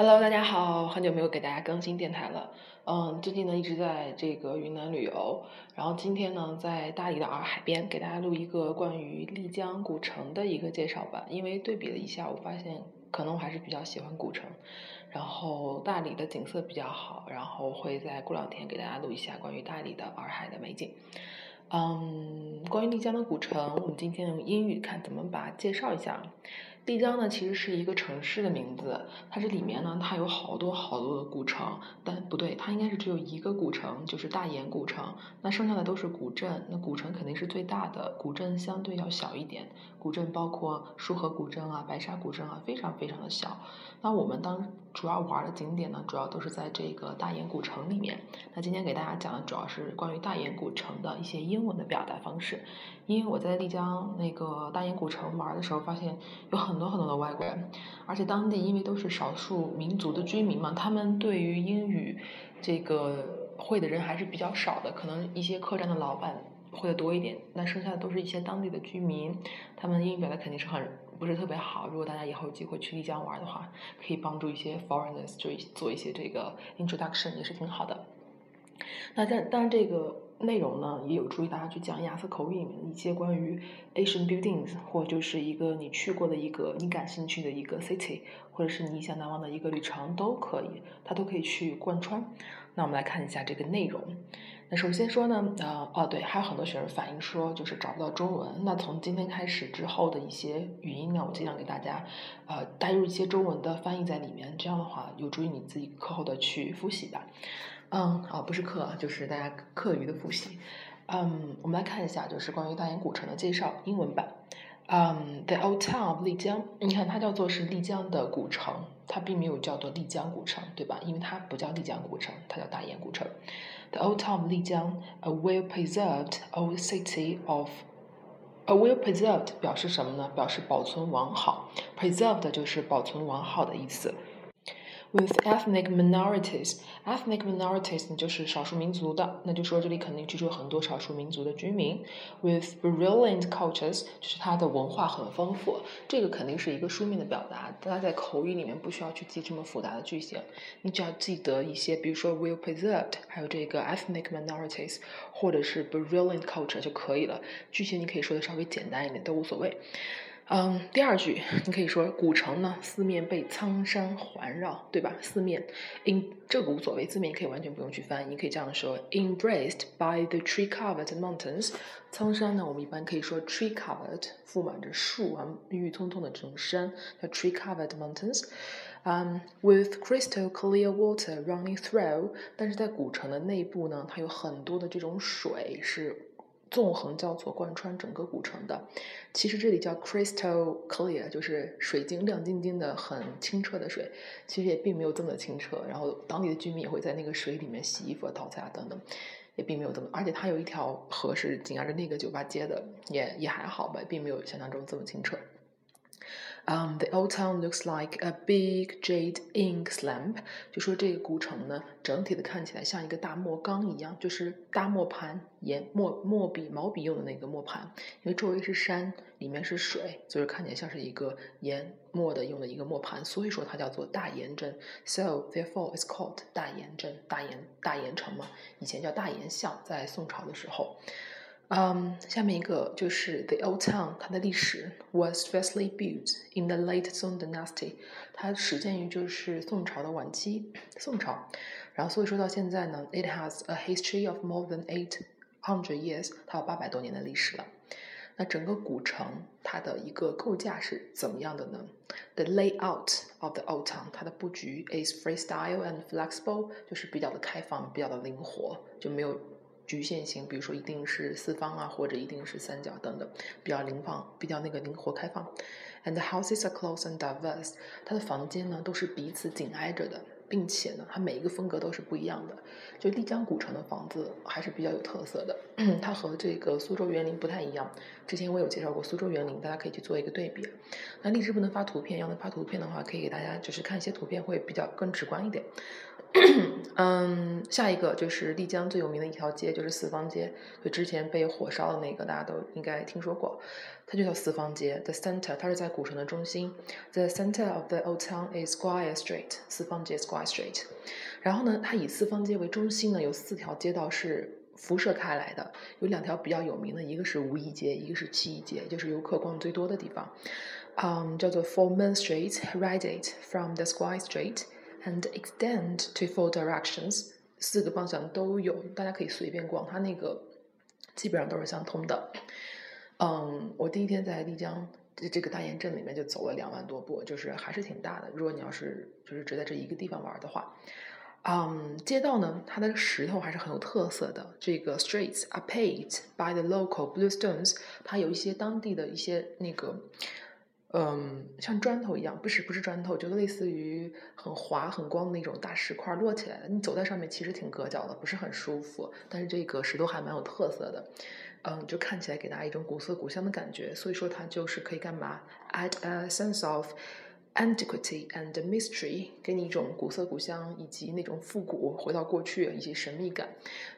Hello，大家好，很久没有给大家更新电台了。嗯，最近呢一直在这个云南旅游，然后今天呢在大理的洱海边给大家录一个关于丽江古城的一个介绍吧。因为对比了一下，我发现可能我还是比较喜欢古城，然后大理的景色比较好，然后会在过两天给大家录一下关于大理的洱海的美景。嗯，关于丽江的古城，我们今天用英语看怎么把它介绍一下。丽江呢，其实是一个城市的名字，它这里面呢，它有好多好多的古城，但不对，它应该是只有一个古城，就是大研古城。那剩下的都是古镇，那古城肯定是最大的，古镇相对要小一点。古镇包括束河古镇啊、白沙古镇啊，非常非常的小。那我们当主要玩的景点呢，主要都是在这个大研古城里面。那今天给大家讲的主要是关于大研古城的一些英文的表达方式。因为我在丽江那个大研古城玩的时候，发现有很很多很多的外国人，而且当地因为都是少数民族的居民嘛，他们对于英语这个会的人还是比较少的，可能一些客栈的老板会的多一点，那剩下的都是一些当地的居民，他们英语表达肯定是很不是特别好。如果大家以后有机会去丽江玩的话，可以帮助一些 foreigners 就做一些这个 introduction 也是挺好的。那但当然这个内容呢，也有助于大家去讲雅思口语里面一些关于 Asian buildings 或者就是一个你去过的一个你感兴趣的一个 city，或者是你意想难忘的一个旅程都可以，它都可以去贯穿。那我们来看一下这个内容。那首先说呢，呃，哦对，还有很多学生反映说就是找不到中文。那从今天开始之后的一些语音呢，我尽量给大家呃带入一些中文的翻译在里面，这样的话有助于你自己课后的去复习吧。嗯，哦，不是课，就是大家课余的复习。嗯，我们来看一下，就是关于大研古城的介绍，英文版。嗯，The Old Town of 丽江，你看它叫做是丽江的古城，它并没有叫做丽江古城，对吧？因为它不叫丽江古城，它叫大研古城。The Old Town of 丽江，a well-preserved old city of，a well-preserved 表示什么呢？表示保存完好，preserved 就是保存完好的意思。With ethnic minorities, ethnic minorities 呢就是少数民族的，那就说这里肯定居住很多少数民族的居民。With brilliant cultures，就是它的文化很丰富，这个肯定是一个书面的表达，大家在口语里面不需要去记这么复杂的句型，你只要记得一些，比如说 well preserved，还有这个 ethnic minorities，或者是 brilliant culture 就可以了。句型你可以说的稍微简单一点，都无所谓。嗯，第二句你可以说古城呢，四面被苍山环绕，对吧？四面，in 这个无所谓，字面可以完全不用去翻，你可以这样说：embraced by the tree-covered mountains。苍山呢，我们一般可以说 tree-covered，覆满着树啊，郁郁葱葱的这种山叫 tree-covered mountains。嗯，with crystal clear water running through。但是在古城的内部呢，它有很多的这种水是。纵横交错贯穿整个古城的，其实这里叫 crystal clear，就是水晶亮晶晶的、很清澈的水。其实也并没有这么清澈，然后当地的居民也会在那个水里面洗衣服、淘菜啊等等，也并没有这么。而且它有一条河是紧挨着那个酒吧街的，也也还好吧，并没有想象中这么清澈。Um, the old town looks like a big jade ink lamp。就说这个古城呢，整体的看起来像一个大墨缸一样，就是大墨盘，研墨墨笔、毛笔用的那个墨盘。因为周围是山，里面是水，所以看起来像是一个研墨的用的一个墨盘，所以说它叫做大研镇。So therefore, it's called 大研镇，大研大研城嘛，以前叫大研巷，在宋朝的时候。嗯，下面一个就是 The Old Town，它的历史 was firstly built in the late Song Dynasty，它始建于就是宋朝的晚期，宋朝，然后所以说到现在呢，it has a history of more than eight hundred years，它有八百多年的历史了。那整个古城它的一个构架是怎么样的呢？The layout of the old town，它的布局 is freestyle and flexible，就是比较的开放，比较的灵活，就没有。局限性，比如说一定是四方啊，或者一定是三角等等，比较灵放，比较那个灵活开放。And the houses are close and diverse，它的房间呢都是彼此紧挨着的，并且呢它每一个风格都是不一样的。就丽江古城的房子还是比较有特色的，它和这个苏州园林不太一样。之前我有介绍过苏州园林，大家可以去做一个对比。那荔枝不能发图片，要能发图片的话，可以给大家就是看一些图片会比较更直观一点。嗯，下一个就是丽江最有名的一条街，就是四方街，就之前被火烧的那个，大家都应该听说过。它就叫四方街，the center，它是在古城的中心。The center of the old town is Square Street，四方街 Square Street。然后呢，它以四方街为中心呢，有四条街道是辐射开来的，有两条比较有名的，一个是五一街，一个是七一街，就是游客逛最多的地方。嗯，叫做 Four Main Street，radiate from the Square Street and extend to four directions，四个方向都有，大家可以随便逛，它那个基本上都是相通的。嗯，我第一天在丽江这个大研镇里面就走了两万多步，就是还是挺大的。如果你要是就是只在这一个地方玩的话，嗯，街道呢，它的石头还是很有特色的。这个 streets are paved by the local blue stones，它有一些当地的一些那个，嗯，像砖头一样，不是不是砖头，就类似于很滑很光的那种大石块落起来的。你走在上面其实挺硌脚的，不是很舒服。但是这个石头还蛮有特色的。嗯，就看起来给大家一种古色古香的感觉，所以说它就是可以干嘛？add a sense of antiquity and mystery，给你一种古色古香以及那种复古、回到过去以及神秘感。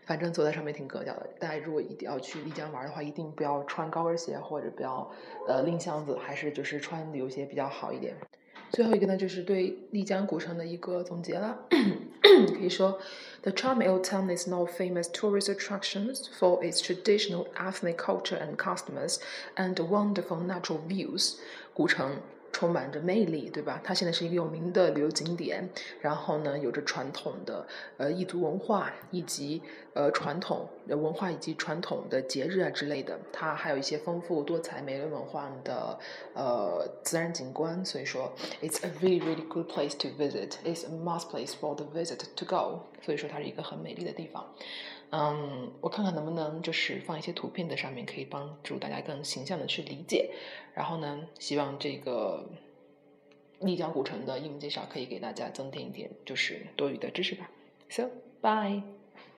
反正走在上面挺格调的。大家如果一定要去丽江玩的话，一定不要穿高跟鞋或者不要呃拎箱子，还是就是穿旅游鞋比较好一点。最后一个呢，就是对丽江古城的一个总结了。可以说，The charming old town is no famous tourist attractions for its traditional ethnic culture and customs and wonderful natural views。古城。充满着魅力，对吧？它现在是一个有名的旅游景点，然后呢，有着传统的呃异族文化以及呃传统文化以及传统的节日啊之类的。它还有一些丰富多彩、美丽文化的呃自然景观，所以说，it's a really really good place to visit. It's a must place for the visit to go. 所以说，它是一个很美丽的地方。嗯，我看看能不能就是放一些图片在上面，可以帮助大家更形象的去理解。然后呢，希望这个丽江古城的英文介绍可以给大家增添一点就是多余的知识吧。So bye.